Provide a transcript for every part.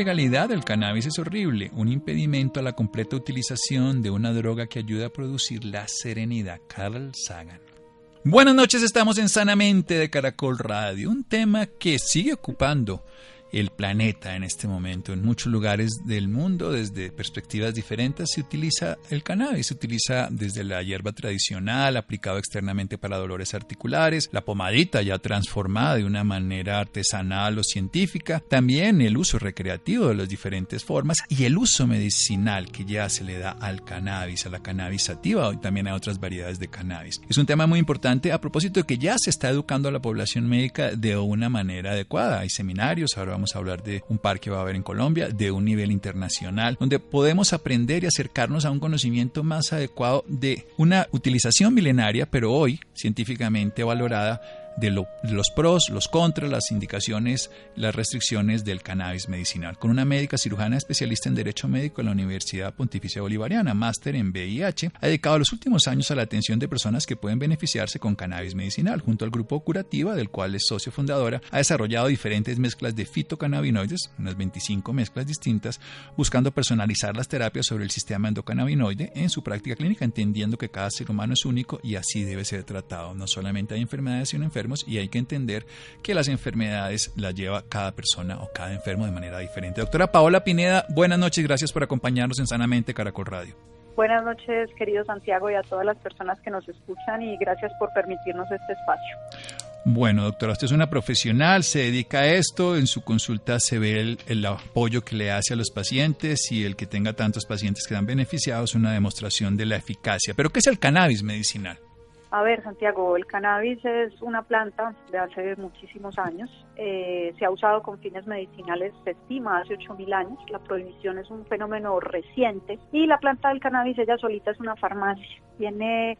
Legalidad del cannabis es horrible, un impedimento a la completa utilización de una droga que ayuda a producir la serenidad. Carl Sagan. Buenas noches, estamos en Sanamente de Caracol Radio, un tema que sigue ocupando el planeta en este momento. En muchos lugares del mundo, desde perspectivas diferentes, se utiliza el cannabis. Se utiliza desde la hierba tradicional, aplicado externamente para dolores articulares, la pomadita ya transformada de una manera artesanal o científica, también el uso recreativo de las diferentes formas y el uso medicinal que ya se le da al cannabis, a la cannabis sativa y también a otras variedades de cannabis. Es un tema muy importante a propósito de que ya se está educando a la población médica de una manera adecuada. Hay seminarios, ahora vamos a hablar de un par que va a haber en Colombia, de un nivel internacional, donde podemos aprender y acercarnos a un conocimiento más adecuado de una utilización milenaria, pero hoy científicamente valorada de, los pros, los contras, las indicaciones, las restricciones del cannabis medicinal, con una médica cirujana especialista en Derecho Médico en la Universidad Pontificia Bolivariana, máster en VIH, ha dedicado los últimos años a la atención de personas que pueden beneficiarse con cannabis medicinal. Junto al grupo Curativa, del cual es socio fundadora, ha desarrollado diferentes mezclas de fitocannabinoides, unas 25 mezclas distintas, buscando personalizar las terapias sobre el sistema endocannabinoide en su práctica clínica, entendiendo que cada ser humano es único y así debe ser tratado. No solamente hay enfermedades, sino enfermedades y hay que entender que las enfermedades las lleva cada persona o cada enfermo de manera diferente. Doctora Paola Pineda, buenas noches, gracias por acompañarnos en Sanamente Caracol Radio. Buenas noches, querido Santiago, y a todas las personas que nos escuchan y gracias por permitirnos este espacio. Bueno, doctora, usted es una profesional, se dedica a esto, en su consulta se ve el, el, apoyo que le hace a los pacientes y el que tenga tantos pacientes que dan beneficiados es una demostración de la eficacia. Pero, ¿qué es el cannabis medicinal? A ver, Santiago, el cannabis es una planta de hace muchísimos años. Eh, se ha usado con fines medicinales, se estima, hace 8.000 años. La prohibición es un fenómeno reciente. Y la planta del cannabis, ella solita es una farmacia. Tiene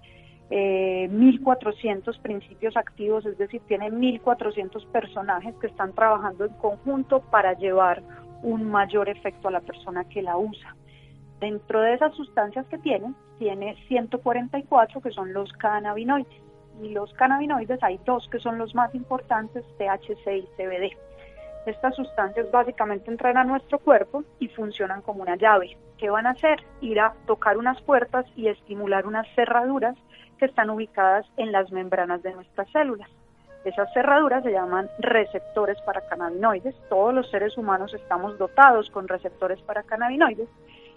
eh, 1.400 principios activos, es decir, tiene 1.400 personajes que están trabajando en conjunto para llevar un mayor efecto a la persona que la usa. Dentro de esas sustancias que tiene, tiene 144 que son los cannabinoides. Y los cannabinoides hay dos que son los más importantes, THC y CBD. Estas sustancias básicamente entran a nuestro cuerpo y funcionan como una llave. ¿Qué van a hacer? Ir a tocar unas puertas y estimular unas cerraduras que están ubicadas en las membranas de nuestras células. Esas cerraduras se llaman receptores para cannabinoides. Todos los seres humanos estamos dotados con receptores para cannabinoides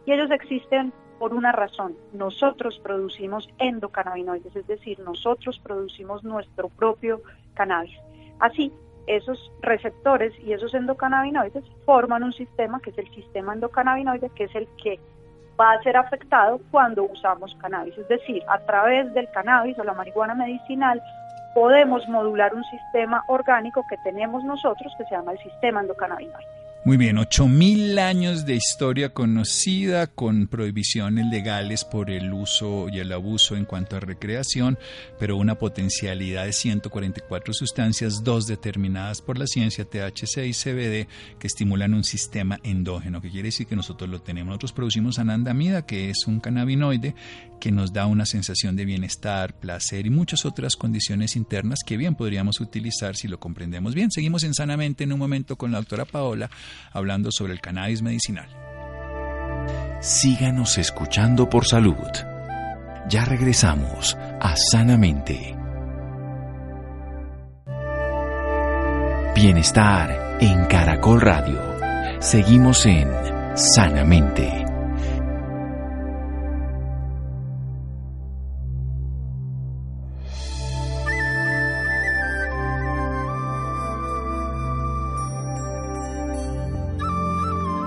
y ellos existen por una razón. Nosotros producimos endocannabinoides, es decir, nosotros producimos nuestro propio cannabis. Así, esos receptores y esos endocannabinoides forman un sistema que es el sistema endocannabinoide, que es el que va a ser afectado cuando usamos cannabis. Es decir, a través del cannabis o la marihuana medicinal podemos modular un sistema orgánico que tenemos nosotros que se llama el sistema endocannabinoide. Muy bien, 8.000 años de historia conocida con prohibiciones legales por el uso y el abuso en cuanto a recreación, pero una potencialidad de 144 sustancias, dos determinadas por la ciencia, THC y CBD, que estimulan un sistema endógeno, que quiere decir que nosotros lo tenemos. Nosotros producimos anandamida, que es un cannabinoide que nos da una sensación de bienestar, placer y muchas otras condiciones internas que bien podríamos utilizar si lo comprendemos bien. Seguimos en Sanamente en un momento con la doctora Paola hablando sobre el cannabis medicinal. Síganos escuchando por salud. Ya regresamos a Sanamente. Bienestar en Caracol Radio. Seguimos en Sanamente.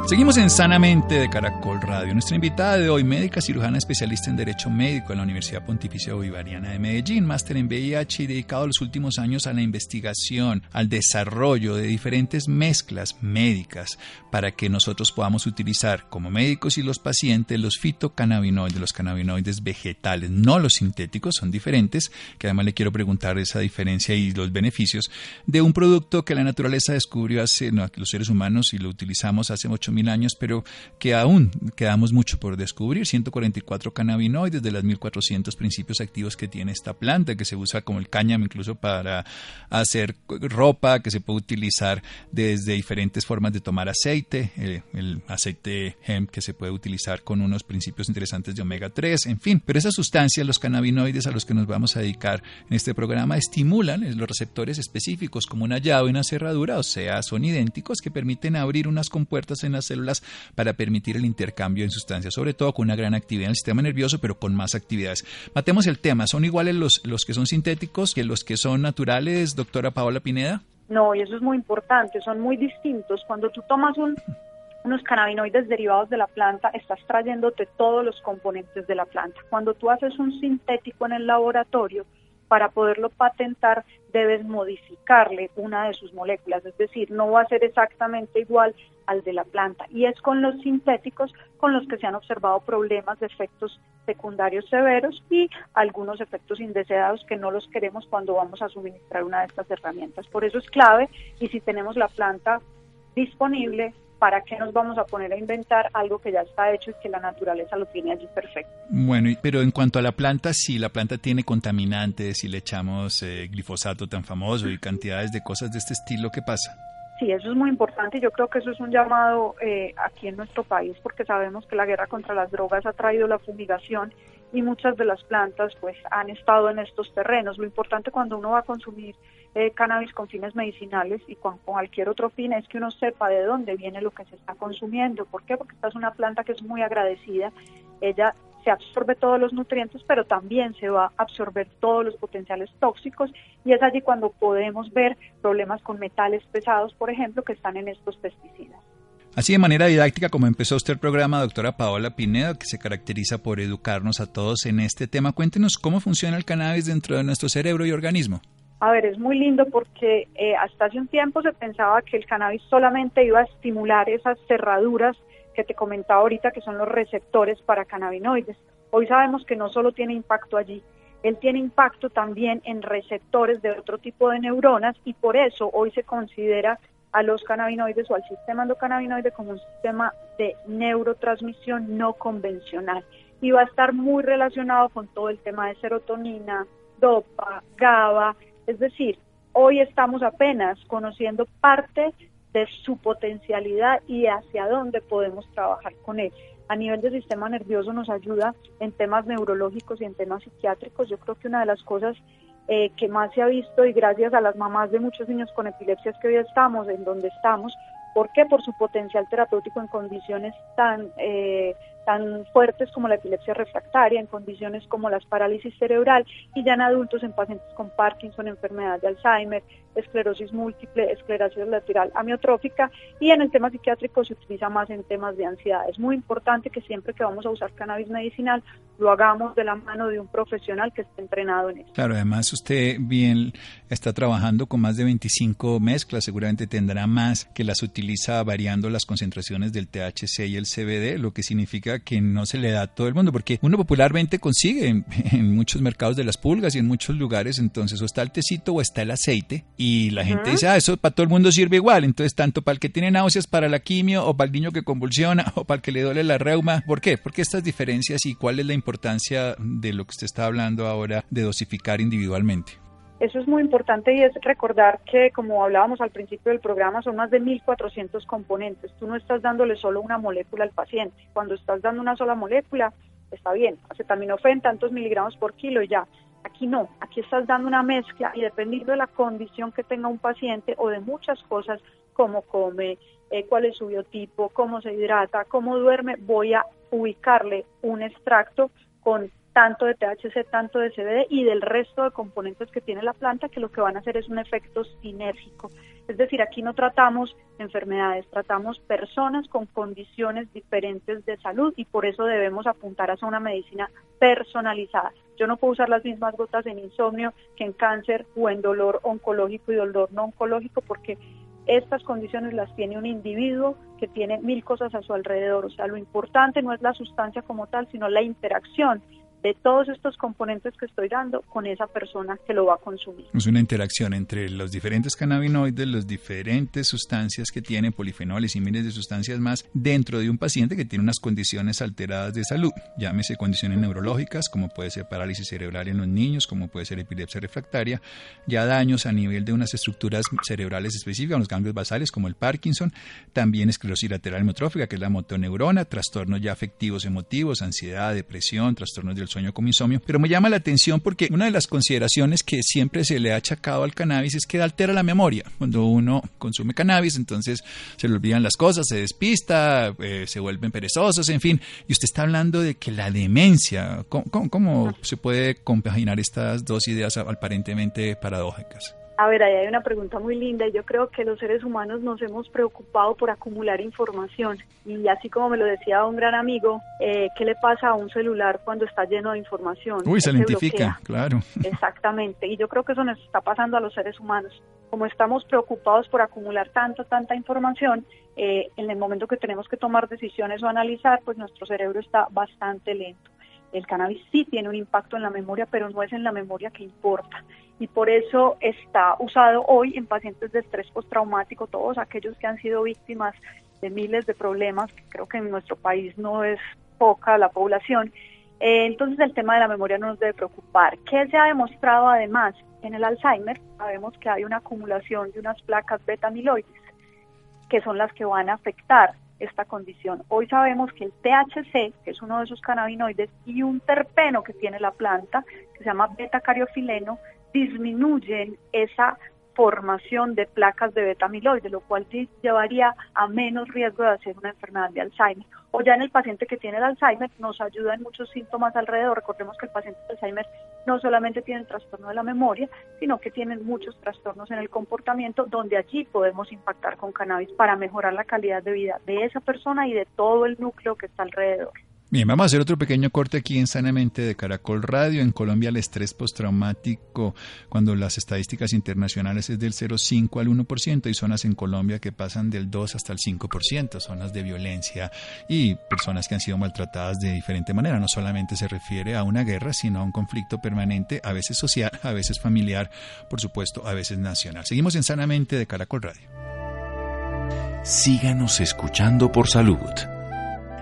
Seguimos en Sanamente de Caracol Radio. Nuestra invitada de hoy, médica cirujana especialista en Derecho Médico en la Universidad Pontificia Bolivariana de Medellín, máster en VIH y dedicado los últimos años a la investigación, al desarrollo de diferentes mezclas médicas para que nosotros podamos utilizar como médicos y los pacientes los fitocannabinoides, los cannabinoides vegetales, no los sintéticos, son diferentes, que además le quiero preguntar esa diferencia y los beneficios de un producto que la naturaleza descubrió hace, los seres humanos y lo utilizamos hace ocho mil años, pero que aún quedamos mucho por descubrir. 144 cannabinoides de las 1400 principios activos que tiene esta planta, que se usa como el cáñamo incluso para hacer ropa, que se puede utilizar desde diferentes formas de tomar aceite, el aceite hemp que se puede utilizar con unos principios interesantes de omega 3, en fin. Pero esas sustancias, los cannabinoides a los que nos vamos a dedicar en este programa, estimulan los receptores específicos como una llave una cerradura, o sea, son idénticos que permiten abrir unas compuertas en las células para permitir el intercambio de sustancias, sobre todo con una gran actividad en el sistema nervioso, pero con más actividades. Matemos el tema, ¿son iguales los, los que son sintéticos que los que son naturales, doctora Paola Pineda? No, y eso es muy importante, son muy distintos. Cuando tú tomas unos cannabinoides derivados de la planta, estás trayéndote todos los componentes de la planta. Cuando tú haces un sintético en el laboratorio, para poderlo patentar debes modificarle una de sus moléculas, es decir, no va a ser exactamente igual al de la planta. Y es con los sintéticos con los que se han observado problemas de efectos secundarios severos y algunos efectos indeseados que no los queremos cuando vamos a suministrar una de estas herramientas. Por eso es clave y si tenemos la planta disponible, ¿para qué nos vamos a poner a inventar algo que ya está hecho y que la naturaleza lo tiene allí perfecto? Bueno, pero en cuanto a la planta, si la planta tiene contaminantes, si le echamos eh, glifosato tan famoso y cantidades de cosas de este estilo, ¿qué pasa? Sí, eso es muy importante y yo creo que eso es un llamado eh, aquí en nuestro país porque sabemos que la guerra contra las drogas ha traído la fumigación y muchas de las plantas pues han estado en estos terrenos. Lo importante cuando uno va a consumir eh, cannabis con fines medicinales y con, cualquier otro fin es que uno sepa de dónde viene lo que se está consumiendo. ¿Por qué? Porque esta es una planta que es muy agradecida. Ella se absorbe todos los nutrientes, pero también se va a absorber todos los potenciales tóxicos y es allí cuando podemos ver problemas con metales pesados, por ejemplo, que están en estos pesticidas. Así de manera didáctica, como empezó usted el programa, doctora Paola Pinedo, que se caracteriza por educarnos a todos en este tema, cuéntenos cómo funciona el cannabis dentro de nuestro cerebro y organismo. A ver, es muy lindo porque eh, hasta hace un tiempo se pensaba que el cannabis solamente iba a estimular esas cerraduras que te comentaba ahorita, que son los receptores para cannabinoides. Hoy sabemos que no solo tiene impacto allí, él tiene impacto también en receptores de otro tipo de neuronas y por eso hoy se considera a los cannabinoides o al sistema endocannabinoide como un sistema de neurotransmisión no convencional y va a estar muy relacionado con todo el tema de serotonina, dopa, GABA, es decir, hoy estamos apenas conociendo parte de su potencialidad y hacia dónde podemos trabajar con él. A nivel del sistema nervioso nos ayuda en temas neurológicos y en temas psiquiátricos. Yo creo que una de las cosas eh, que más se ha visto y gracias a las mamás de muchos niños con epilepsias que hoy estamos, en donde estamos, ¿por qué? Por su potencial terapéutico en condiciones tan eh, tan fuertes como la epilepsia refractaria, en condiciones como las parálisis cerebral y ya en adultos en pacientes con Parkinson, enfermedad de Alzheimer, esclerosis múltiple, esclerosis lateral amiotrófica y en el tema psiquiátrico se utiliza más en temas de ansiedad. Es muy importante que siempre que vamos a usar cannabis medicinal lo hagamos de la mano de un profesional que esté entrenado en esto. Claro, además usted bien está trabajando con más de 25 mezclas, seguramente tendrá más que las utiliza variando las concentraciones del THC y el CBD, lo que significa que no se le da a todo el mundo, porque uno popularmente consigue en, muchos mercados de las pulgas y en muchos lugares, entonces o está el tecito o está el aceite y la gente dice, ah, eso para todo el mundo sirve igual, entonces tanto para el que tiene náuseas, para la quimio o para el niño que convulsiona o para el que le duele la reuma, ¿por qué? Porque estas diferencias y cuál es la importancia de lo que usted está hablando ahora de dosificar individualmente. Eso es muy importante y es recordar que, como hablábamos al principio del programa, son más de 1.400 componentes. Tú no estás dándole solo una molécula al paciente. Cuando estás dando una sola molécula, está bien, acetaminofén, tantos miligramos por kilo y ya. Aquí no, aquí estás dando una mezcla y dependiendo de la condición que tenga un paciente o de muchas cosas, cómo come, eh, cuál es su biotipo, cómo se hidrata, cómo duerme, voy a ubicarle un extracto con tanto de THC, tanto de CBD y del resto de componentes que tiene la planta, que lo que van a hacer es un efecto sinérgico. Es decir, aquí no tratamos enfermedades, tratamos personas con condiciones diferentes de salud y por eso debemos apuntar hacia una medicina personalizada. Yo no puedo usar las mismas gotas en insomnio que en cáncer o en dolor oncológico y dolor no oncológico porque estas condiciones las tiene un individuo que tiene mil cosas a su alrededor. O sea, lo importante no es la sustancia como tal, sino la interacción de todos estos componentes que estoy dando con esa persona que lo va a consumir. Es una interacción entre los diferentes cannabinoides, las diferentes sustancias que tienen, polifenoles y miles de sustancias más, dentro de un paciente que tiene unas condiciones alteradas de salud, llámese condiciones neurológicas, como puede ser parálisis cerebral en los niños, como puede ser epilepsia refractaria, ya daños a nivel de unas estructuras cerebrales específicas, los ganglios basales, como el Parkinson, también esclerosis lateral hemotrófica, que es la motoneurona, trastornos ya afectivos emotivos, ansiedad, depresión, trastornos del sueño con insomnio, pero me llama la atención porque una de las consideraciones que siempre se le ha achacado al cannabis es que altera la memoria. Cuando uno consume cannabis, entonces se le olvidan las cosas, se despista, eh, se vuelven perezosos, en fin. Y usted está hablando de que la demencia, cómo se puede compaginar estas dos ideas aparentemente paradójicas? A ver, ahí hay una pregunta muy linda y yo creo que los seres humanos nos hemos preocupado por acumular información y así como me lo decía un gran amigo, eh, ¿qué le pasa a un celular cuando está lleno de información? Uy, se, identifica, claro. Exactamente, y yo creo que eso nos está pasando a los seres humanos. Como estamos preocupados por acumular tanta, tanta información, eh, en el momento que tenemos que tomar decisiones o analizar, pues nuestro cerebro está bastante lento. El cannabis sí tiene un impacto en la memoria, pero no es en la memoria que importa y por eso está usado hoy en pacientes de estrés postraumático, todos aquellos que han sido víctimas de miles de problemas, creo que en nuestro país no es poca la población. Eh, entonces el tema de la memoria no nos debe preocupar. ¿Qué se ha demostrado además en el Alzheimer? Sabemos que hay una acumulación de unas placas beta-amiloides, que son las que van a afectar esta condición. Hoy sabemos que el THC, que es uno de esos cannabinoides, y un terpeno que tiene la planta, que se llama beta-cariofileno, disminuyen esa formación de placas de beta-amiloide, lo cual llevaría a menos riesgo de hacer una enfermedad de Alzheimer. O ya en el paciente que tiene el Alzheimer nos ayuda en muchos síntomas alrededor. Recordemos que el paciente de Alzheimer no solamente tiene el trastorno de la memoria, sino que tienen muchos trastornos en el comportamiento, donde allí podemos impactar con cannabis para mejorar la calidad de vida de esa persona y de todo el núcleo que está alrededor. Bien, vamos a hacer otro pequeño corte aquí en Sanamente de Caracol Radio. En Colombia el estrés postraumático, cuando las estadísticas internacionales es del 0,5 al 1%, hay zonas en Colombia que pasan del 2 hasta el 5%, zonas de violencia y personas que han sido maltratadas de diferente manera. No solamente se refiere a una guerra, sino a un conflicto permanente, a veces social, a veces familiar, por supuesto, a veces nacional. Seguimos en Sanamente de Caracol Radio. Síganos escuchando por salud.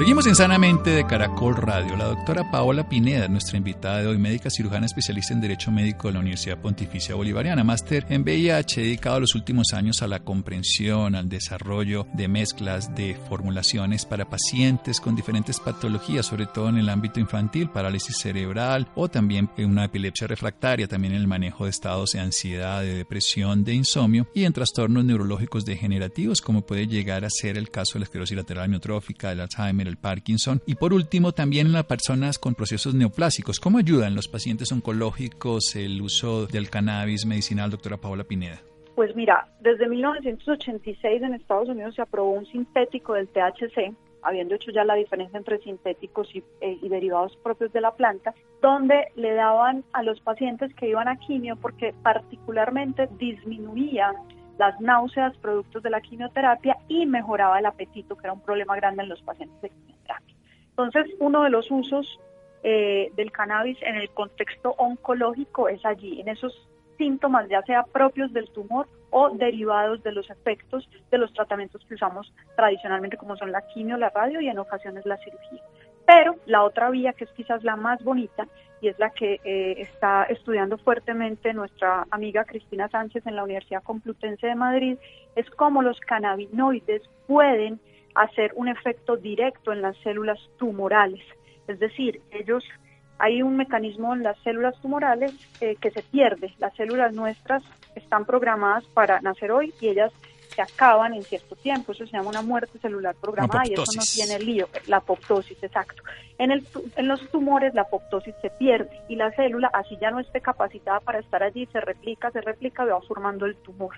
Seguimos en Sanamente de Caracol Radio. La doctora Paola Pineda, nuestra invitada de hoy, médica cirujana especialista en Derecho Médico de la Universidad Pontificia Bolivariana, máster en VIH, dedicado los últimos años a la comprensión, al desarrollo de mezclas de formulaciones para pacientes con diferentes patologías, sobre todo en el ámbito infantil, parálisis cerebral o también en una epilepsia refractaria, también en el manejo de estados de ansiedad, de depresión, de insomnio y en trastornos neurológicos degenerativos, como puede llegar a ser el caso de la esclerosis lateral amiotrófica, del Alzheimer, el Parkinson. Y por último, también en las personas con procesos neoplásicos. ¿Cómo ayudan los pacientes oncológicos el uso del cannabis medicinal, doctora Paola Pineda? Pues mira, desde 1986 en Estados Unidos se aprobó un sintético del THC, habiendo hecho ya la diferencia entre sintéticos y, eh, y, derivados propios de la planta, donde le daban a los pacientes que iban a quimio porque particularmente disminuía las náuseas productos de la quimioterapia y mejoraba el apetito, que era un problema grande en los pacientes de quimioterapia. Entonces, uno de los usos eh, del cannabis en el contexto oncológico es allí, en esos síntomas, ya sea propios del tumor o derivados de los efectos de los tratamientos que usamos tradicionalmente, como son la quimio, la radio y en ocasiones la cirugía. Pero la otra vía, que es quizás la más bonita, y es la que eh, está estudiando fuertemente nuestra amiga Cristina Sánchez en la Universidad Complutense de Madrid, es cómo los cannabinoides pueden hacer un efecto directo en las células tumorales. Es decir, ellos hay un mecanismo en las células tumorales eh, que se pierde. Las células nuestras están programadas para nacer hoy y ellas se acaban en cierto tiempo. Eso se llama una muerte celular programada y eso no tiene lío. La apoptosis, exacto. En, el, en los tumores la apoptosis se pierde y la célula, así ya no esté capacitada para estar allí, se replica, se replica y va formando el tumor.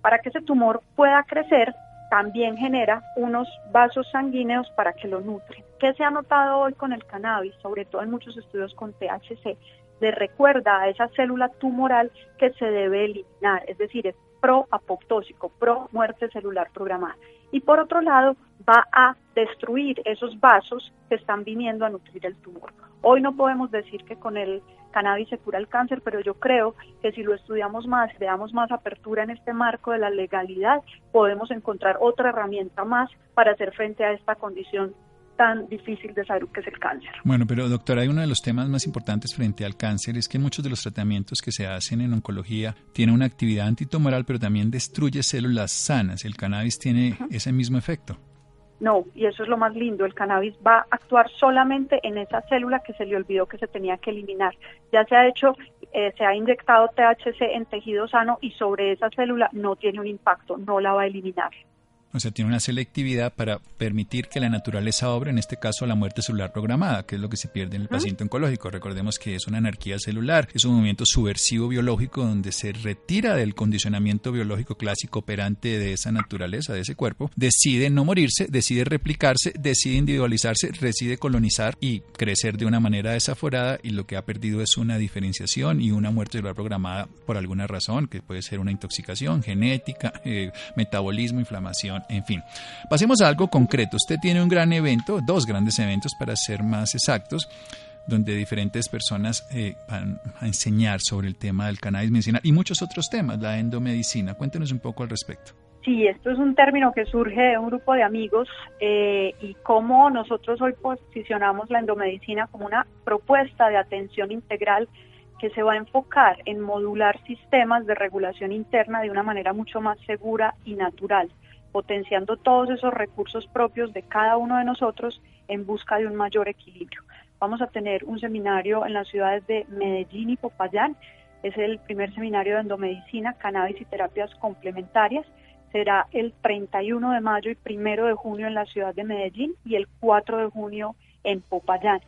Para que ese tumor pueda crecer, también genera unos vasos sanguíneos para que lo nutren. ¿Qué se ha notado hoy con el cannabis, sobre todo en muchos estudios con THC? Le recuerda a esa célula tumoral que se debe eliminar, es decir, es pro-apoptósico, pro-muerte celular programada. Y por otro lado, va a destruir esos vasos que están viniendo a nutrir el tumor. Hoy no podemos decir que con el cannabis se cura el cáncer, pero yo creo que si lo estudiamos más, le damos más apertura en este marco de la legalidad, podemos encontrar otra herramienta más para hacer frente a esta condición tan difícil de salud que es el cáncer. Bueno, pero doctora, hay uno de los temas más importantes frente al cáncer es que muchos de los tratamientos que se hacen en oncología tienen una actividad antitumoral, pero también destruye células sanas. ¿El cannabis tiene ese mismo efecto? No, y eso es lo más lindo, el cannabis va a actuar solamente en esa célula que se le olvidó que se tenía que eliminar. Ya se ha hecho, eh, se ha inyectado THC en tejido sano y sobre esa célula no tiene un impacto, no la va a eliminar. O sea, tiene una selectividad para permitir que la naturaleza obre, en este caso la muerte celular programada, que es lo que se pierde en el paciente oncológico. Recordemos que es una anarquía celular, es un movimiento subversivo biológico donde se retira del condicionamiento biológico clásico operante de esa naturaleza, de ese cuerpo, decide no morirse, decide replicarse, decide individualizarse, decide colonizar y crecer de una manera desaforada y lo que ha perdido es una diferenciación y una muerte celular programada por alguna razón, que puede ser una intoxicación genética, eh, metabolismo, inflamación en fin. Pasemos a algo concreto. Usted tiene un gran evento, dos grandes eventos para ser más exactos, donde diferentes personas eh, van a enseñar sobre el tema del cannabis medicinal y muchos otros temas, la endomedicina. Cuéntenos un poco al respecto. Sí, esto es un término que surge de un grupo de amigos eh, y cómo nosotros hoy posicionamos la endomedicina como una propuesta de atención integral que se va a enfocar en modular sistemas de regulación interna de una manera mucho más segura y natural potenciando todos esos recursos propios de cada uno de nosotros en busca de un mayor equilibrio. Vamos a tener un seminario en las ciudades de Medellín y Popayán. Es el primer seminario de endomedicina, cannabis y terapias complementarias. Será el 31 de mayo y 1 de junio en la ciudad de Medellín y el 4 de junio en Popayán.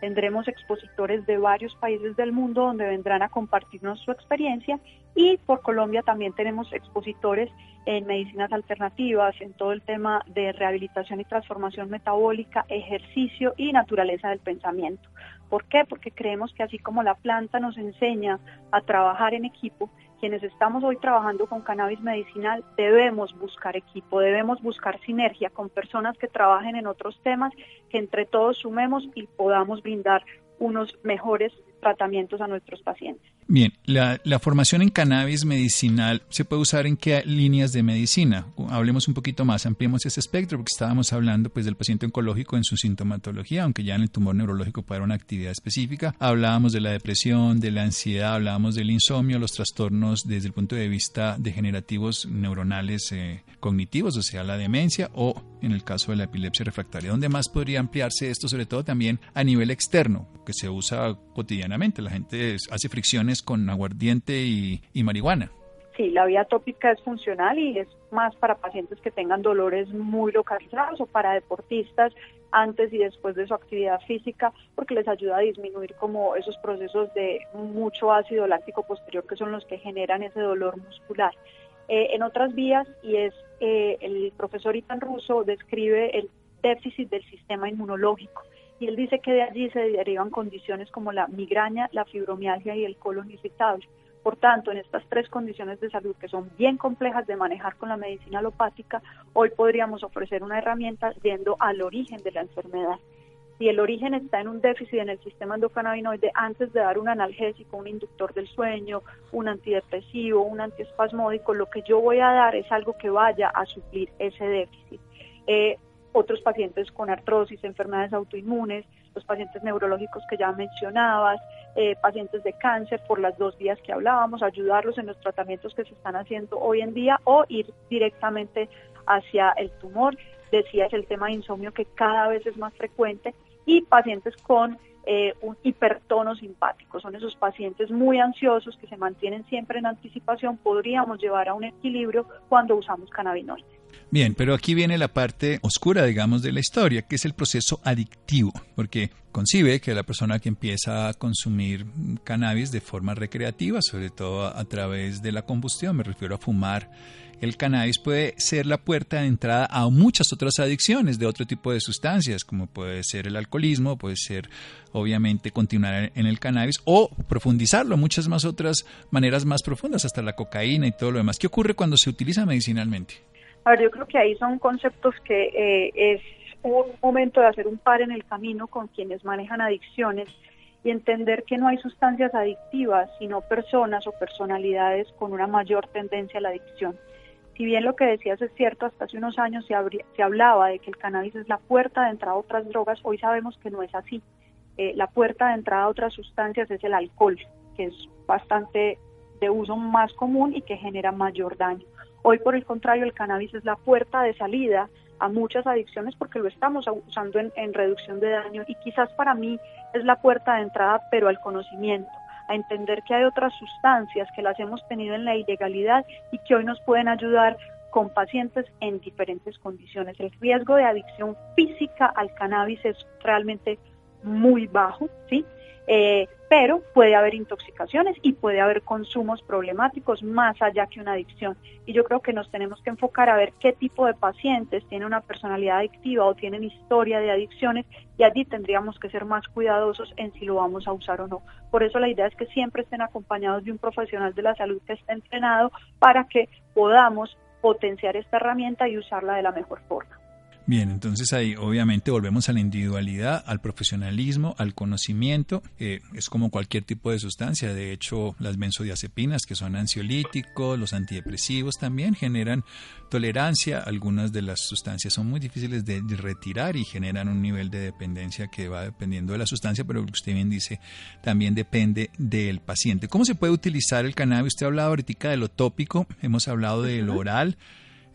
Tendremos expositores de varios países del mundo donde vendrán a compartirnos su experiencia y por Colombia también tenemos expositores en medicinas alternativas, en todo el tema de rehabilitación y transformación metabólica, ejercicio y naturaleza del pensamiento. ¿Por qué? Porque creemos que así como la planta nos enseña a trabajar en equipo, quienes estamos hoy trabajando con cannabis medicinal debemos buscar equipo, debemos buscar sinergia con personas que trabajen en otros temas, que entre todos sumemos y podamos brindar unos mejores tratamientos a nuestros pacientes. Bien, la, formación en cannabis medicinal se puede usar en qué líneas de medicina. Hablemos un poquito más, ampliemos ese espectro, porque estábamos hablando pues del paciente oncológico en su sintomatología, aunque ya en el tumor neurológico puede haber una actividad específica. Hablábamos de la depresión, de la ansiedad, hablábamos del insomnio, los trastornos desde el punto de vista degenerativos neuronales eh, cognitivos, o sea, la demencia, o en el caso de la epilepsia refractaria. ¿Dónde más podría ampliarse esto, sobre todo también a nivel externo, que se usa cotidianamente? La gente hace fricciones con aguardiente y, marihuana. Sí, la vía tópica es funcional y es más para pacientes que tengan dolores muy localizados o para deportistas antes y después de su actividad física porque les ayuda a disminuir como esos procesos de mucho ácido láctico posterior que son los que generan ese dolor muscular. Eh, en otras vías, y es eh, el profesor Itan Russo describe el déficit del sistema inmunológico y él dice que de allí se derivan condiciones como la migraña, la fibromialgia y el colon irritable. Por tanto, en estas tres condiciones de salud que son bien complejas de manejar con la medicina alopática, hoy podríamos ofrecer una herramienta yendo al origen de la enfermedad. Si el origen está en un déficit en el sistema endocannabinoide, antes de dar un analgésico, un inductor del sueño, un antidepresivo, un antiespasmódico, lo que yo voy a dar es algo que vaya a suplir ese déficit. Eh, otros pacientes con artrosis, enfermedades autoinmunes, los pacientes neurológicos que ya mencionabas, eh, pacientes de cáncer por las dos vías que hablábamos, ayudarlos en los tratamientos que se están haciendo hoy en día o ir directamente hacia el tumor. Decías el tema de insomnio que cada vez es más frecuente y pacientes con eh, un hipertono simpático. Son esos pacientes muy ansiosos que se mantienen siempre en anticipación. Podríamos llevar a un equilibrio cuando usamos cannabinoides. Bien, pero aquí viene la parte oscura, digamos, de la historia, que es el proceso adictivo, porque concibe que la persona que empieza a consumir cannabis de forma recreativa, sobre todo a, través de la combustión, me refiero a fumar, el cannabis puede ser la puerta de entrada a muchas otras adicciones de otro tipo de sustancias, como puede ser el alcoholismo, puede ser obviamente continuar en el cannabis o profundizarlo, muchas más otras maneras más profundas, hasta la cocaína y todo lo demás. ¿Qué ocurre cuando se utiliza medicinalmente? A ver, yo creo que ahí son conceptos que eh, es un momento de hacer un par en el camino con quienes manejan adicciones y entender que no hay sustancias adictivas, sino personas o personalidades con una mayor tendencia a la adicción. Si bien lo que decías es cierto, hasta hace unos años se, se hablaba de que el cannabis es la puerta de entrada a otras drogas, hoy sabemos que no es así. Eh, la puerta de entrada a otras sustancias es el alcohol, que es bastante de uso más común y que genera mayor daño. Hoy, por el contrario, el cannabis es la puerta de salida a muchas adicciones porque lo estamos usando en, reducción de daño y quizás para mí es la puerta de entrada, pero al conocimiento, a entender que hay otras sustancias que las hemos tenido en la ilegalidad y que hoy nos pueden ayudar con pacientes en diferentes condiciones. El riesgo de adicción física al cannabis es realmente muy bajo, ¿sí? Eh, pero puede haber intoxicaciones y puede haber consumos problemáticos más allá que una adicción. Y yo creo que nos tenemos que enfocar a ver qué tipo de pacientes tienen una personalidad adictiva o tienen historia de adicciones y allí tendríamos que ser más cuidadosos en si lo vamos a usar o no. Por eso la idea es que siempre estén acompañados de un profesional de la salud que esté entrenado para que podamos potenciar esta herramienta y usarla de la mejor forma. Bien, entonces ahí obviamente volvemos a la individualidad, al profesionalismo, al conocimiento. es como cualquier tipo de sustancia. De hecho, las benzodiazepinas, que son ansiolíticos, los antidepresivos también generan tolerancia. Algunas de las sustancias son muy difíciles de, retirar y generan un nivel de dependencia que va dependiendo de la sustancia, pero usted bien dice, también depende del paciente. ¿Cómo se puede utilizar el cannabis? Usted ha hablado ahorita de lo tópico, hemos hablado del oral.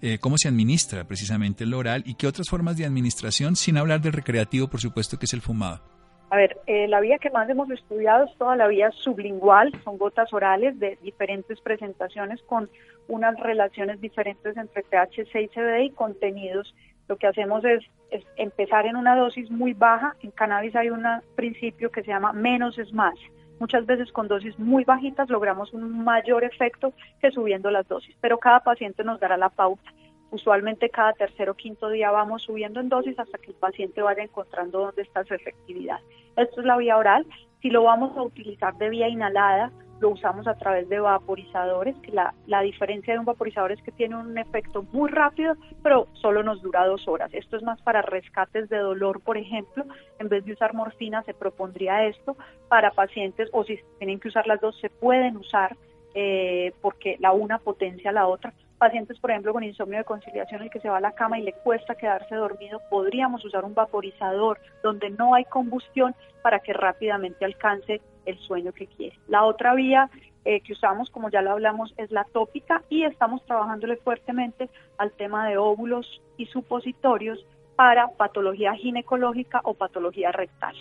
Eh, cómo se administra precisamente el oral y qué otras formas de administración, sin hablar del recreativo, por supuesto, que es el fumado. A ver, eh, la vía que más hemos estudiado es toda la vía sublingual, son gotas orales de diferentes presentaciones con unas relaciones diferentes entre THC y CBD y contenidos. Lo que hacemos es, es empezar en una dosis muy baja. En cannabis hay un principio que se llama menos es más. Muchas veces con dosis muy bajitas logramos un mayor efecto que subiendo las dosis, pero cada paciente nos dará la pauta. Usualmente cada tercer o quinto día vamos subiendo en dosis hasta que el paciente vaya encontrando dónde está su efectividad. Esto es la vía oral. Si lo vamos a utilizar de vía inhalada, lo usamos a través de vaporizadores, que la, la, diferencia de un vaporizador es que tiene un efecto muy rápido, pero solo nos dura dos horas. Esto es más para rescates de dolor, por ejemplo. En vez de usar morfina, se propondría esto para pacientes, o si tienen que usar las dos, se pueden usar eh, porque la una potencia la otra. Pacientes, por ejemplo, con insomnio de conciliación, el que se va a la cama y le cuesta quedarse dormido, podríamos usar un vaporizador donde no hay combustión para que rápidamente alcance el sueño que quiere. La otra vía eh, que usamos, como ya lo hablamos, es la tópica y estamos trabajándole fuertemente al tema de óvulos y supositorios para patología ginecológica o patología rectal.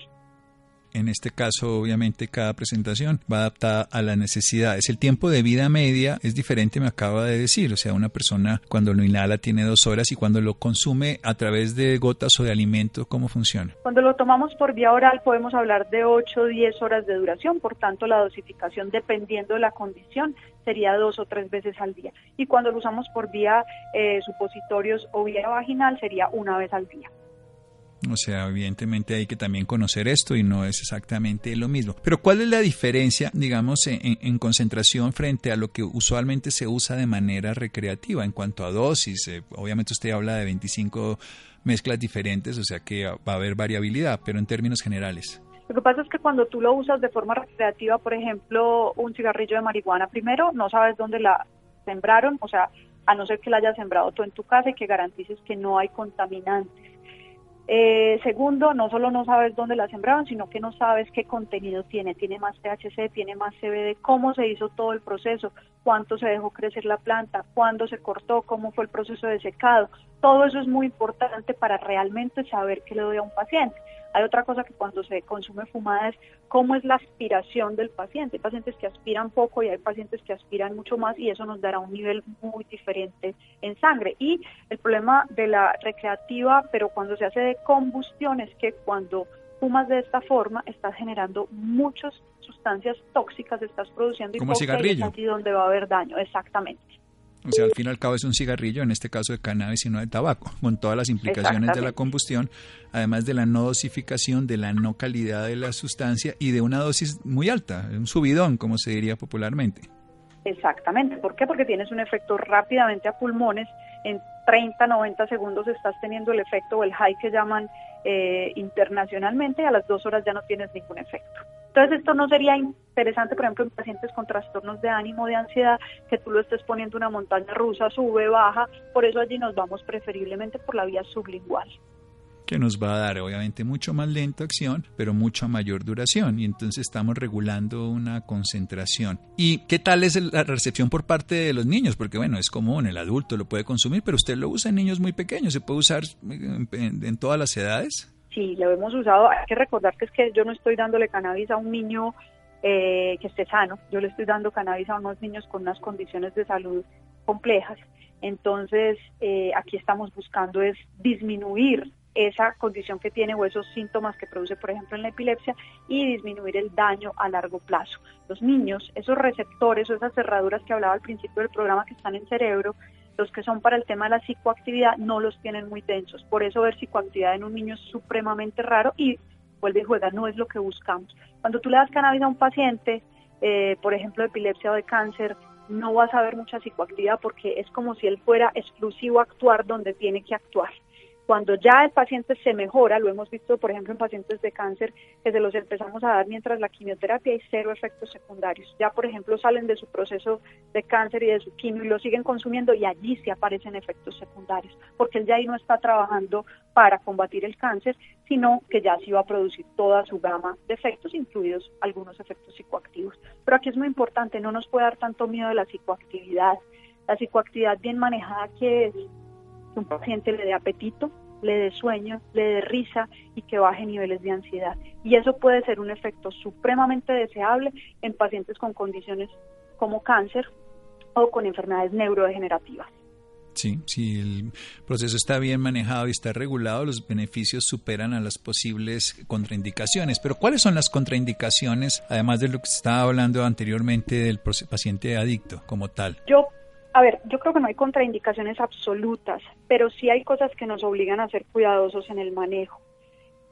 En este caso, obviamente, cada presentación va adaptada a la necesidad. Es El tiempo de vida media es diferente, me acaba de decir. O sea, una persona cuando lo inhala tiene dos horas y cuando lo consume a través de gotas o de alimento, ¿cómo funciona? Cuando lo tomamos por vía oral podemos hablar de 8 o 10 horas de duración. Por tanto, la dosificación, dependiendo de la condición, sería dos o tres veces al día. Y cuando lo usamos por vía eh, supositorios o vía vaginal, sería una vez al día. O sea, evidentemente hay que también conocer esto y no es exactamente lo mismo. Pero ¿cuál es la diferencia, digamos, en, concentración frente a lo que usualmente se usa de manera recreativa en cuanto a dosis? Eh, obviamente usted habla de 25 mezclas diferentes, o sea que va a haber variabilidad, pero en términos generales. Lo que pasa es que cuando tú lo usas de forma recreativa, por ejemplo, un cigarrillo de marihuana, primero no sabes dónde la sembraron, o sea, a no ser que la hayas sembrado tú en tu casa y que garantices que no hay contaminantes Eh, segundo, no solo no sabes dónde la sembraron, sino que no sabes qué contenido tiene. Tiene más THC, tiene más CBD, cómo se hizo todo el proceso, cuánto se dejó crecer la planta, cuándo se cortó, cómo fue el proceso de secado. Todo eso es muy importante para realmente saber qué le doy a un paciente. Hay otra cosa que cuando se consume fumada es cómo es la aspiración del paciente. Hay pacientes que aspiran poco y hay pacientes que aspiran mucho más y eso nos dará un nivel muy diferente en sangre. Y el problema de la recreativa, pero cuando se hace de combustión, es que cuando fumas de esta forma estás generando muchas sustancias tóxicas, estás produciendo. Y donde va a haber daño, exactamente. O sea, al fin y al cabo es un cigarrillo, en este caso de cannabis y no de tabaco, con todas las implicaciones de la combustión, además de la no dosificación, de la no calidad de la sustancia y de una dosis muy alta, un subidón, como se diría popularmente. Exactamente. ¿Por qué? Porque tienes un efecto rápidamente a pulmones. En 30, 90 segundos estás teniendo el efecto o el high que llaman eh, internacionalmente y a las dos horas ya no tienes ningún efecto. Entonces, esto no sería interesante, por ejemplo, en pacientes con trastornos de ánimo, de ansiedad, que tú lo estés poniendo una montaña rusa, sube, baja, por eso allí nos vamos preferiblemente por la vía sublingual que nos va a dar obviamente mucho más lenta acción, pero mucha mayor duración y entonces estamos regulando una concentración. ¿Y qué tal es la recepción por parte de los niños? Porque bueno, es común, el adulto lo puede consumir, pero usted lo usa en niños muy pequeños, ¿se puede usar en todas las edades? Sí, lo hemos usado. Hay que recordar que es que yo no estoy dándole cannabis a un niño eh, que esté sano, yo le estoy dando cannabis a unos niños con unas condiciones de salud complejas. Entonces, eh, aquí estamos buscando es disminuir esa condición que tiene o esos síntomas que produce, por ejemplo, en la epilepsia y disminuir el daño a largo plazo. Los niños, esos receptores o esas cerraduras que hablaba al principio del programa que están en cerebro, los que son para el tema de la psicoactividad no los tienen muy densos. Por eso ver psicoactividad en un niño es supremamente raro y vuelve y juega, no es lo que buscamos. Cuando tú le das cannabis a un paciente, eh, por ejemplo, de epilepsia o de cáncer, no vas a ver mucha psicoactividad porque es como si él fuera exclusivo actuar donde tiene que actuar. Cuando ya el paciente se mejora, lo hemos visto por ejemplo en pacientes de cáncer, que se los empezamos a dar mientras la quimioterapia hay cero efectos secundarios. Ya por ejemplo salen de su proceso de cáncer y de su quimio y lo siguen consumiendo y allí sí aparecen efectos secundarios, porque él ya ahí no está trabajando para combatir el cáncer, sino que ya sí va a producir toda su gama de efectos, incluidos algunos efectos psicoactivos. Pero aquí es muy importante, no nos puede dar tanto miedo de la psicoactividad. La psicoactividad bien manejada que es que un paciente le dé apetito, le dé sueño, le dé risa y que baje niveles de ansiedad. Y eso puede ser un efecto supremamente deseable en pacientes con condiciones como cáncer o con enfermedades neurodegenerativas. Sí, si el proceso está bien manejado y está regulado, los beneficios superan a las posibles contraindicaciones. Pero ¿cuáles son las contraindicaciones, además de lo que estaba hablando anteriormente del paciente adicto como tal? Yo a ver, yo creo que no hay contraindicaciones absolutas, pero sí hay cosas que nos obligan a ser cuidadosos en el manejo.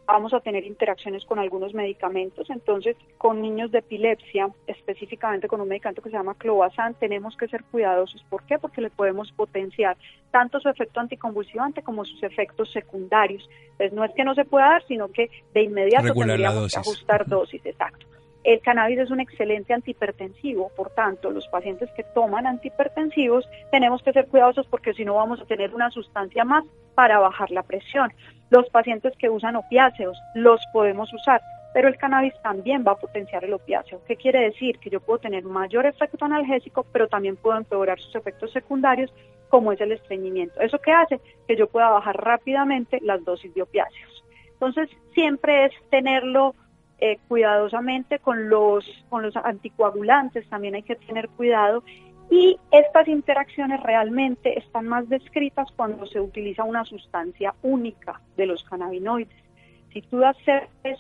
Vamos a tener interacciones con algunos medicamentos, entonces con niños de epilepsia, específicamente con un medicamento que se llama clobazam, tenemos que ser cuidadosos. ¿Por qué? Porque le podemos potenciar tanto su efecto anticonvulsivante como sus efectos secundarios. Entonces no es que no se pueda dar, sino que de inmediato tendríamos que ajustar dosis, exacto. El cannabis es un excelente antihipertensivo, por tanto, los pacientes que toman antihipertensivos tenemos que ser cuidadosos porque si no vamos a tener una sustancia más para bajar la presión. Los pacientes que usan opiáceos los podemos usar, pero el cannabis también va a potenciar el opiáceo. ¿Qué quiere decir? Que yo puedo tener mayor efecto analgésico, pero también puedo empeorar sus efectos secundarios, como es el estreñimiento. ¿Eso qué hace? Que yo pueda bajar rápidamente las dosis de opiáceos. Entonces, siempre es tenerlo eh, cuidadosamente con los, con los anticoagulantes, también hay que tener cuidado. Y estas interacciones realmente están más descritas cuando se utiliza una sustancia única de los cannabinoides. Si tú das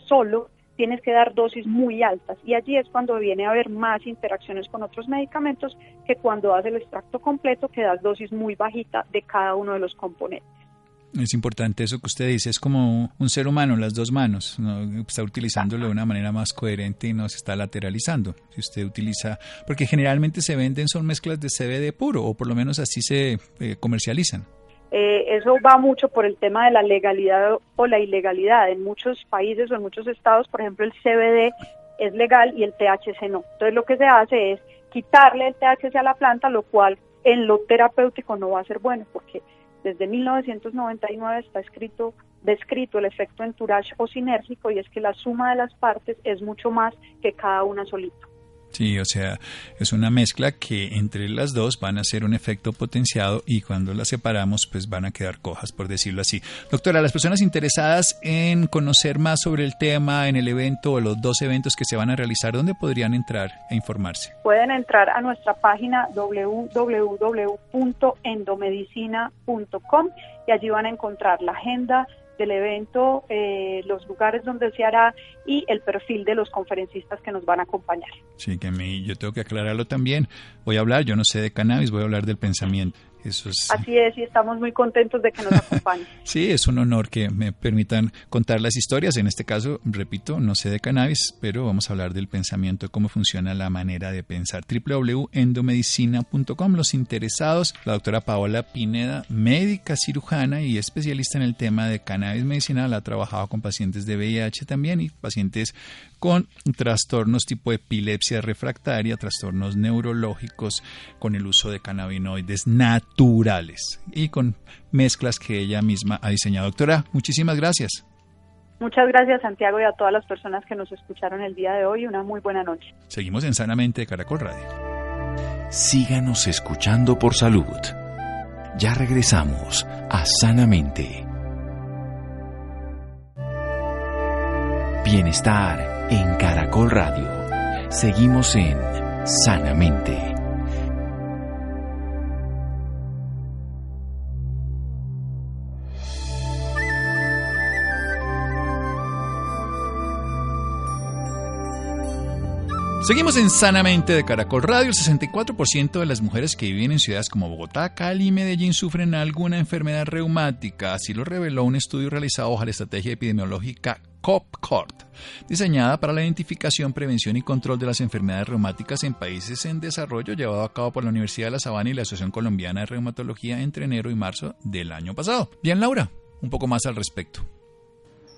solo, tienes que dar dosis muy altas y allí es cuando viene a haber más interacciones con otros medicamentos que cuando das el extracto completo que das dosis muy bajita de cada uno de los componentes. Es importante eso que usted dice, es como un ser humano, las dos manos, está utilizándolo de una manera más coherente y no se está lateralizando. Si usted utiliza, porque generalmente se venden son mezclas de CBD puro, o por lo menos así se eh, comercializan. Eh, eso va mucho por el tema de la legalidad o la ilegalidad. En muchos países o en muchos estados, por ejemplo, el CBD es legal y el THC no. Entonces lo que se hace es quitarle el THC a la planta, lo cual en lo terapéutico no va a ser bueno, porque Desde 1999 está escrito descrito el efecto entourage o sinérgico y es que la suma de las partes es mucho más que cada una solito. Sí, o sea, es una mezcla que entre las dos van a hacer un efecto potenciado y cuando las separamos pues van a quedar cojas, por decirlo así. Doctora, las personas interesadas en conocer más sobre el tema en el evento o los dos eventos que se van a realizar, ¿dónde podrían entrar e informarse? Pueden entrar a nuestra página www.endomedicina.com y allí van a encontrar la agenda del evento, eh, los lugares donde se hará y el perfil de los conferencistas que nos van a acompañar. Sí, que me, yo tengo que aclararlo también. Voy a hablar, yo no sé de cannabis, voy a hablar del pensamiento. Así es, y estamos muy contentos de que nos acompañen. sí, es un honor que me permitan contar las historias. En este caso, repito, no sé de cannabis, pero vamos a hablar del pensamiento, cómo funciona la manera de pensar. www.endomedicina.com. Los interesados, la doctora Paola Pineda, médica cirujana y especialista en el tema de cannabis medicinal, ha trabajado con pacientes de VIH también y pacientes con trastornos tipo epilepsia refractaria, trastornos neurológicos, con el uso de cannabinoides naturales y con mezclas que ella misma ha diseñado. Doctora, muchísimas gracias. Muchas gracias Santiago y a todas las personas que nos escucharon el día de hoy. Una muy buena noche. Seguimos en Sanamente Caracol Radio. Síganos escuchando por salud. Ya regresamos a Sanamente. Bienestar en Caracol Radio. Seguimos en Sanamente. Seguimos en Sanamente de Caracol Radio. El 64% de las mujeres que viven en ciudades como Bogotá, Cali y Medellín sufren alguna enfermedad reumática. Así lo reveló un estudio realizado bajo la estrategia epidemiológica COPCORT, diseñada para la identificación, prevención y control de las enfermedades reumáticas en países en desarrollo, llevado a cabo por la Universidad de La Sabana y la Asociación Colombiana de Reumatología entre enero y marzo del año pasado. Bien, Laura, un poco más al respecto.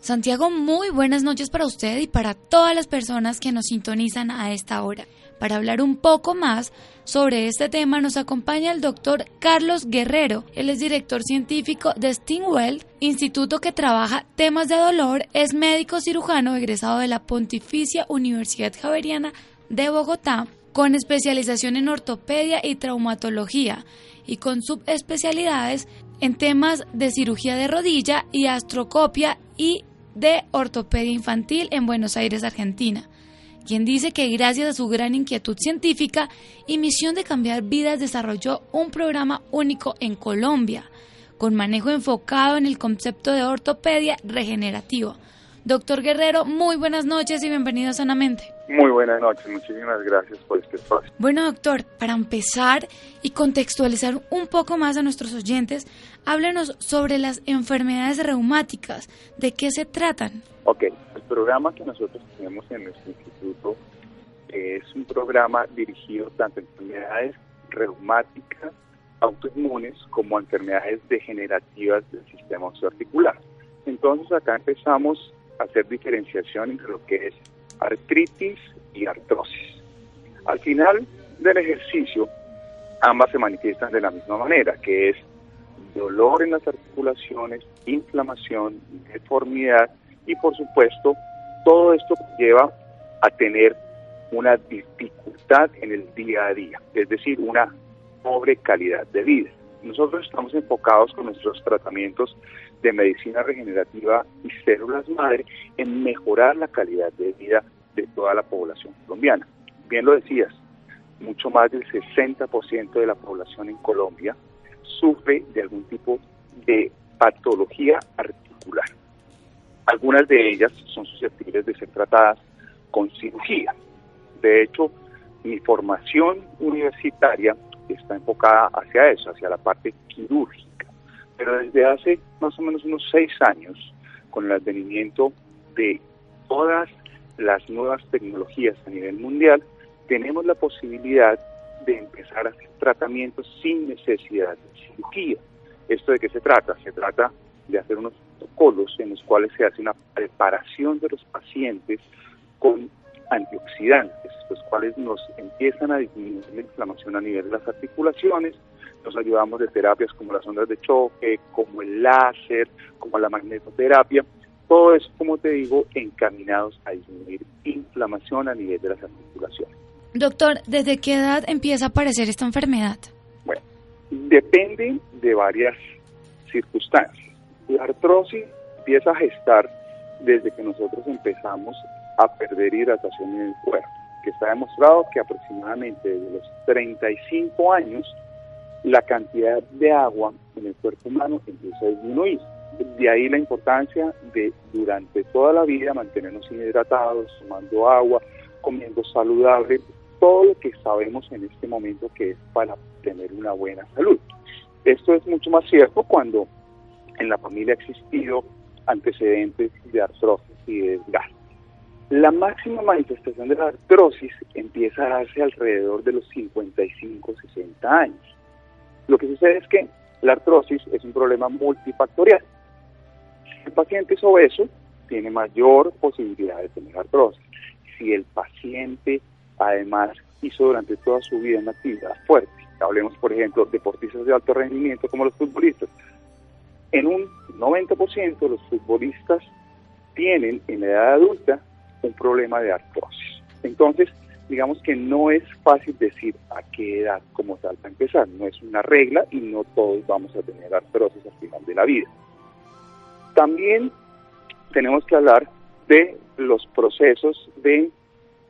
Santiago, muy buenas noches para usted y para todas las personas que nos sintonizan a esta hora. Para hablar un poco más sobre este tema nos acompaña el doctor Carlos Guerrero. Él es director científico de Stingwell, instituto que trabaja temas de dolor, es médico cirujano egresado de la Pontificia Universidad Javeriana de Bogotá, con especialización en ortopedia y traumatología y con subespecialidades en temas de cirugía de rodilla y astrocopia y de ortopedia infantil en Buenos Aires, Argentina quien dice que gracias a su gran inquietud científica y misión de cambiar vidas desarrolló un programa único en Colombia, con manejo enfocado en el concepto de ortopedia regenerativa. Doctor Guerrero, muy buenas noches y bienvenido a Sanamente. Muy buenas noches, muchísimas gracias por este espacio. Bueno, doctor, para empezar y contextualizar un poco más a nuestros oyentes, háblenos sobre las enfermedades reumáticas. ¿De qué se tratan? Ok, el programa que nosotros tenemos en nuestro instituto es un programa dirigido tanto a enfermedades reumáticas, autoinmunes, como a enfermedades degenerativas del sistema osteoarticular. Entonces acá empezamos hacer diferenciación entre lo que es artritis y artrosis. Al final del ejercicio, ambas se manifiestan de la misma manera, que es dolor en las articulaciones, inflamación, deformidad y por supuesto todo esto lleva a tener una dificultad en el día a día, es decir, una pobre calidad de vida. Nosotros estamos enfocados con nuestros tratamientos de medicina regenerativa y células madre en mejorar la calidad de vida de toda la población colombiana. Bien lo decías, mucho más del 60% de la población en Colombia sufre de algún tipo de patología articular. Algunas de ellas son susceptibles de ser tratadas con cirugía. De hecho, mi formación universitaria está enfocada hacia eso, hacia la parte quirúrgica. Pero desde hace más o menos unos seis años, con el advenimiento de todas las nuevas tecnologías a nivel mundial, tenemos la posibilidad de empezar a hacer tratamientos sin necesidad de cirugía. ¿Esto de qué se trata? Se trata de hacer unos protocolos en los cuales se hace una preparación de los pacientes con antioxidantes, los cuales nos empiezan a disminuir la inflamación a nivel de las articulaciones, nos ayudamos de terapias como las ondas de choque, como el láser, como la magnetoterapia, todo eso, como te digo, encaminados a disminuir inflamación a nivel de las articulaciones. Doctor, ¿desde qué edad empieza a aparecer esta enfermedad? Bueno, depende de varias circunstancias. La artrosis empieza a gestar desde que nosotros empezamos a perder hidratación en el cuerpo, que está demostrado que aproximadamente desde los 35 años la cantidad de agua en el cuerpo humano empieza a disminuir. De ahí la importancia de durante toda la vida mantenernos hidratados, tomando agua, comiendo saludable, todo lo que sabemos en este momento que es para tener una buena salud. Esto es mucho más cierto cuando en la familia ha existido antecedentes de artrosis y de desgaste. La máxima manifestación de la artrosis empieza a darse alrededor de los 55-60 años. Lo que sucede es que la artrosis es un problema multifactorial. Si el paciente es obeso, tiene mayor posibilidad de tener artrosis. Si el paciente además hizo durante toda su vida una actividad fuerte, hablemos por ejemplo deportistas de alto rendimiento como los futbolistas, en un 90% los futbolistas tienen en la edad adulta un problema de artrosis. Entonces, digamos que no es fácil decir a qué edad como tal para empezar, no es una regla y no todos vamos a tener artrosis al final de la vida. También tenemos que hablar de los procesos de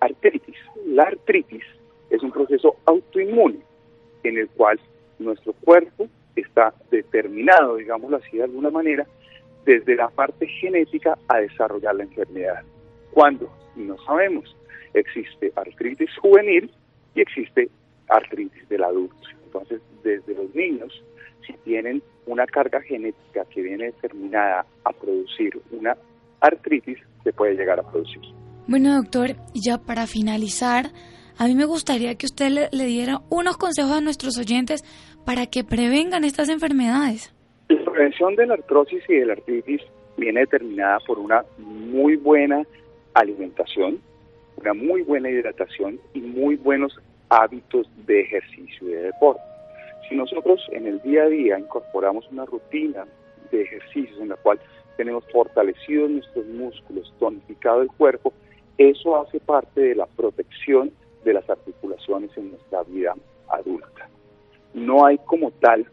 artritis. La artritis es un proceso autoinmune en el cual nuestro cuerpo está determinado, digámoslo así de alguna manera, desde la parte genética a desarrollar la enfermedad. ¿Cuándo? No sabemos. Existe artritis juvenil y existe artritis del adulto. Entonces, desde los niños, si tienen una carga genética que viene determinada a producir una artritis, se puede llegar a producir. Bueno, doctor, ya para finalizar, a mí me gustaría que usted le, le diera unos consejos a nuestros oyentes para que prevengan estas enfermedades. La prevención de la artrosis y de la artritis viene determinada por una muy buena alimentación, una muy buena hidratación y muy buenos hábitos de ejercicio y de deporte. Si nosotros en el día a día incorporamos una rutina de ejercicios en la cual tenemos fortalecidos nuestros músculos, tonificado el cuerpo, eso hace parte de la protección de las articulaciones en nuestra vida adulta. No hay como tal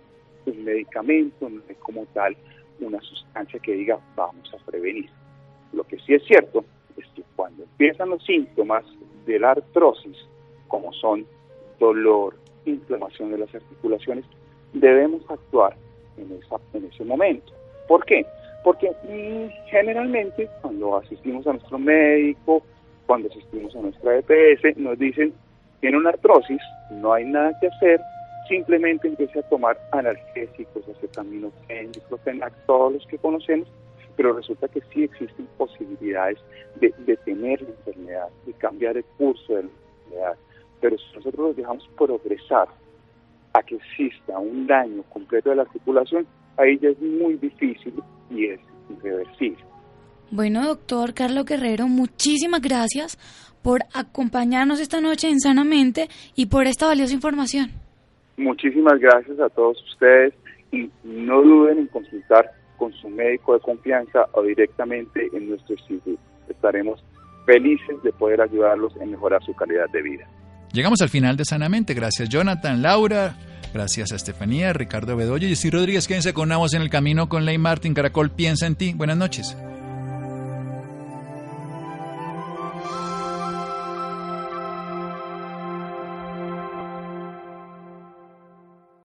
un medicamento, no hay como tal una sustancia que diga vamos a prevenir. Lo que sí es cierto es que cuando empiezan los síntomas de la artrosis, como son dolor, inflamación de las articulaciones, debemos actuar en, esa, en ese momento. ¿Por qué? Porque mm, generalmente cuando asistimos a nuestro médico, cuando asistimos a nuestra EPS, nos dicen, tiene una artrosis, no hay nada que hacer, simplemente empiece a tomar analgésicos, acetaminofén, diclofenac, todos los que conocemos, pero resulta que sí existen posibilidades de detener la enfermedad, de cambiar el curso de la enfermedad. Pero si nosotros los dejamos progresar a que exista un daño completo de la articulación, ahí ya es muy difícil y es irreversible. Bueno, doctor Carlos Guerrero, muchísimas gracias por acompañarnos esta noche en Sanamente y por esta valiosa información. Muchísimas gracias a todos ustedes y no duden en consultar con su médico de confianza o directamente en nuestro instituto. Estaremos felices de poder ayudarlos en mejorar su calidad de vida. Llegamos al final de Sanamente. Gracias Jonathan, Laura, gracias a Estefanía, Ricardo Bedoya y Steve Rodríguez. Quédense con Navos en el camino con Ley Martin. Caracol piensa en ti. Buenas noches.